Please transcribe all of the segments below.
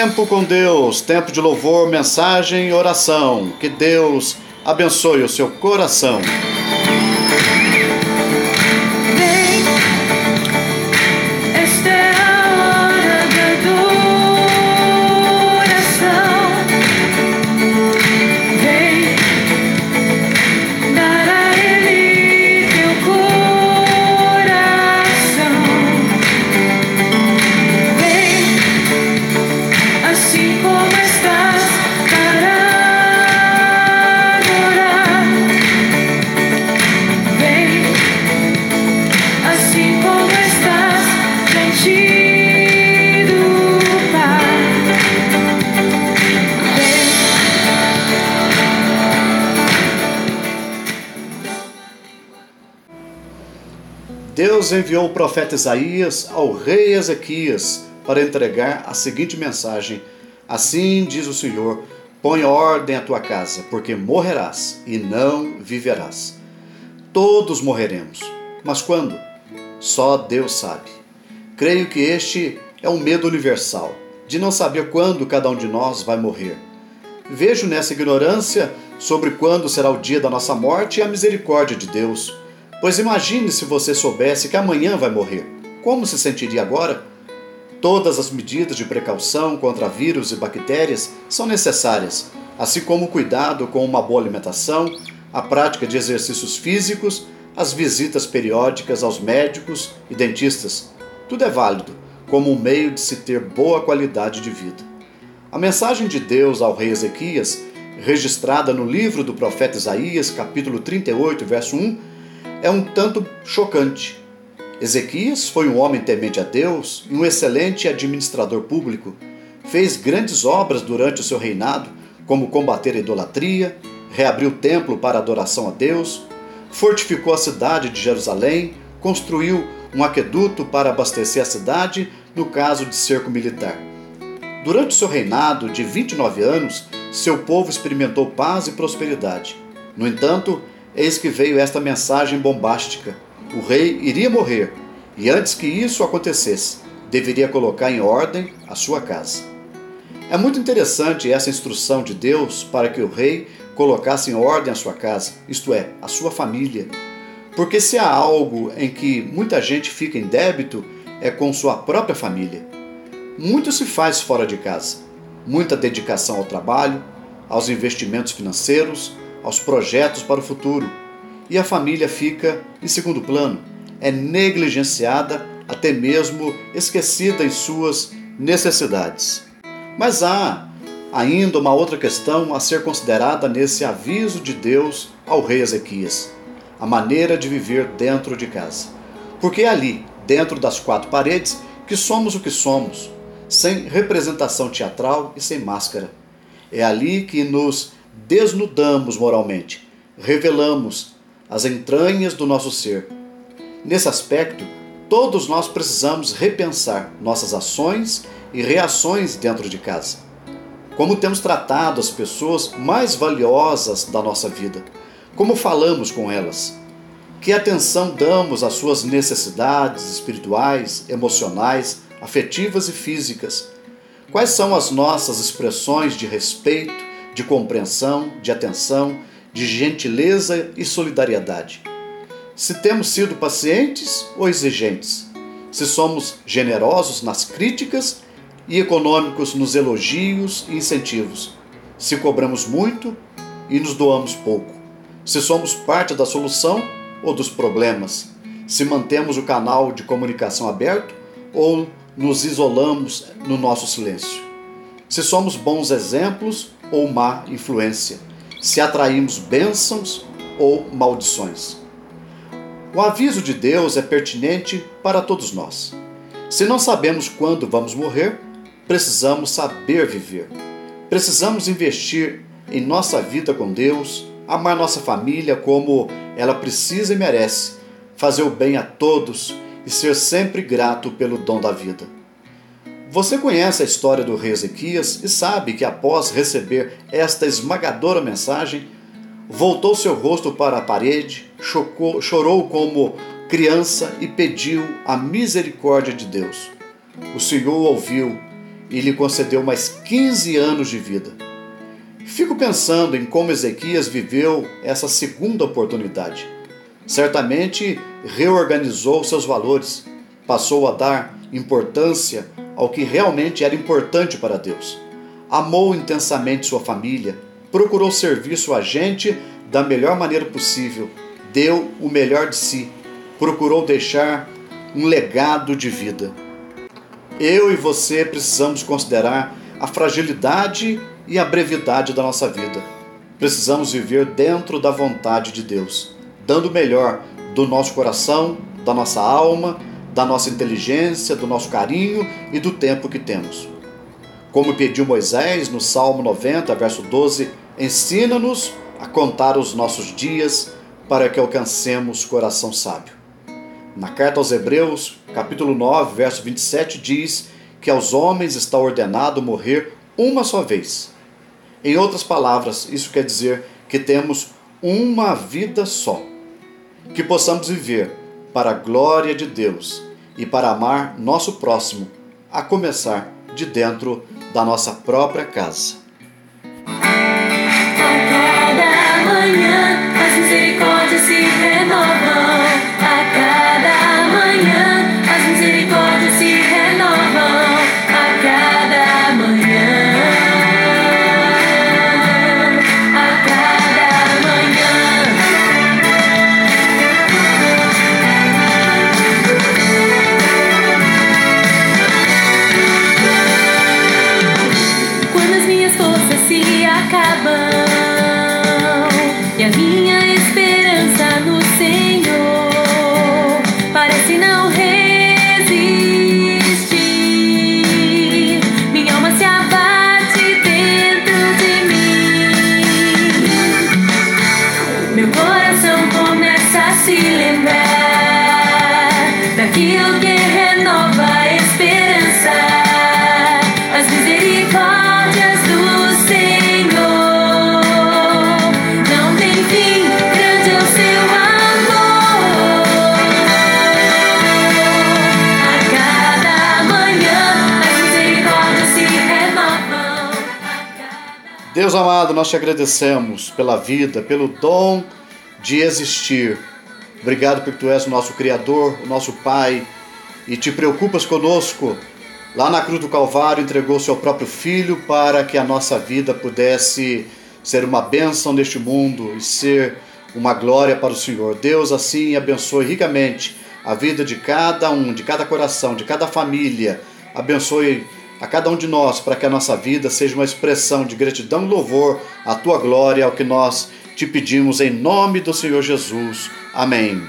Tempo com Deus, tempo de louvor, mensagem e oração. Que Deus abençoe o seu coração. Enviou o profeta Isaías ao rei Ezequias para entregar a seguinte mensagem: Assim diz o Senhor: Põe ordem à tua casa, porque morrerás e não viverás. Todos morreremos, mas quando? Só Deus sabe. Creio que este é um medo universal, de não saber quando cada um de nós vai morrer. Vejo nessa ignorância sobre quando será o dia da nossa morte a misericórdia de Deus Pois imagine se você soubesse que amanhã vai morrer. Como se sentiria agora? Todas as medidas de precaução contra vírus e bactérias são necessárias, assim como o cuidado com uma boa alimentação, a prática de exercícios físicos, as visitas periódicas aos médicos e dentistas. Tudo é válido como um meio de se ter boa qualidade de vida. A mensagem de Deus ao rei Ezequias, registrada no livro do profeta Isaías, capítulo 38, verso 1, é um tanto chocante. Ezequias foi um homem temente a Deus e um excelente administrador público. Fez grandes obras durante o seu reinado, como combater a idolatria, reabrir o templo para adoração a Deus, fortificou a cidade de Jerusalém, construiu um aqueduto para abastecer a cidade no caso de cerco militar. Durante seu reinado de 29 anos, seu povo experimentou paz e prosperidade. No entanto, eis que veio esta mensagem bombástica: o rei iria morrer, e antes que isso acontecesse, deveria colocar em ordem a sua casa. É muito interessante essa instrução de Deus para que o rei colocasse em ordem a sua casa, isto é, a sua família. Porque se há algo em que muita gente fica em débito, é com sua própria família. Muito se faz fora de casa. Muita dedicação ao trabalho, aos investimentos financeiros, aos projetos para o futuro, e a família fica em segundo plano, é negligenciada, até mesmo esquecida em suas necessidades. Mas há ainda uma outra questão a ser considerada nesse aviso de Deus ao rei Ezequias: a maneira de viver dentro de casa. Porque é ali, dentro das quatro paredes, que somos o que somos, sem representação teatral e sem máscara. É ali que nos desnudamos moralmente, revelamos as entranhas do nosso ser. Nesse aspecto, todos nós precisamos repensar nossas ações e reações dentro de casa. Como temos tratado as pessoas mais valiosas da nossa vida, como falamos com elas, que atenção damos às suas necessidades espirituais, emocionais, afetivas e físicas. Quais são as nossas expressões de respeito, de compreensão, de atenção, de gentileza e solidariedade. Se temos sido pacientes ou exigentes, se somos generosos nas críticas e econômicos nos elogios e incentivos, se cobramos muito e nos doamos pouco, se somos parte da solução ou dos problemas, se mantemos o canal de comunicação aberto ou nos isolamos no nosso silêncio, se somos bons exemplos ou má influência, se atraímos bênçãos ou maldições. O aviso de Deus é pertinente para todos nós. Se não sabemos quando vamos morrer, precisamos saber viver. Precisamos investir em nossa vida com Deus, amar nossa família como ela precisa e merece, fazer o bem a todos e ser sempre grato pelo dom da vida. Você conhece a história do rei Ezequias e sabe que após receber esta esmagadora mensagem, voltou seu rosto para a parede, chocou, chorou como criança e pediu a misericórdia de Deus. O Senhor ouviu e lhe concedeu mais 15 anos de vida. Fico pensando em como Ezequias viveu essa segunda oportunidade. Certamente reorganizou seus valores, passou a dar importância ao que realmente era importante para Deus. Amou intensamente sua família, procurou servir sua gente da melhor maneira possível, deu o melhor de si, procurou deixar um legado de vida. Eu e você precisamos considerar a fragilidade e a brevidade da nossa vida. Precisamos viver dentro da vontade de Deus, dando o melhor do nosso coração, da nossa alma, da nossa inteligência, do nosso carinho e do tempo que temos. Como pediu Moisés no Salmo 90, verso 12: Ensina-nos a contar os nossos dias para que alcancemos coração sábio. Na carta aos Hebreus, capítulo 9, verso 27, diz que aos homens está ordenado morrer uma só vez. Em outras palavras, isso quer dizer que temos uma vida só. Que possamos viver para a glória de Deus e para amar nosso próximo, a começar de dentro da nossa própria casa. Deus amado, nós te agradecemos pela vida, pelo dom de existir. Obrigado porque tu és o nosso Criador, o nosso Pai, e te preocupas conosco. Lá na cruz do Calvário entregou seu próprio Filho para que a nossa vida pudesse ser uma bênção neste mundo e ser uma glória para o Senhor. Deus assim abençoe ricamente a vida de cada um, de cada coração, de cada família. Abençoe a cada um de nós para que a nossa vida seja uma expressão de gratidão e louvor à tua glória, ao que nós te pedimos em nome do Senhor Jesus. Amém.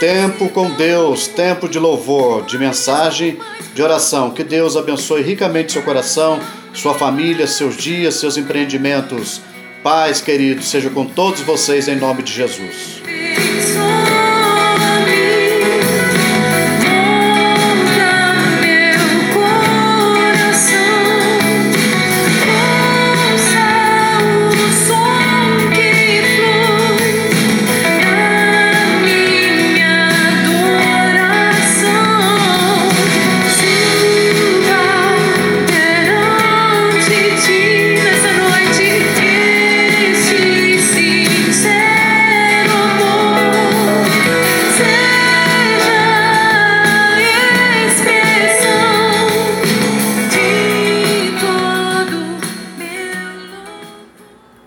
Tempo com Deus, tempo de louvor, de mensagem, de oração. Que Deus abençoe ricamente seu coração, sua família, seus dias, seus empreendimentos Paz, querido, seja com todos vocês em nome de Jesus.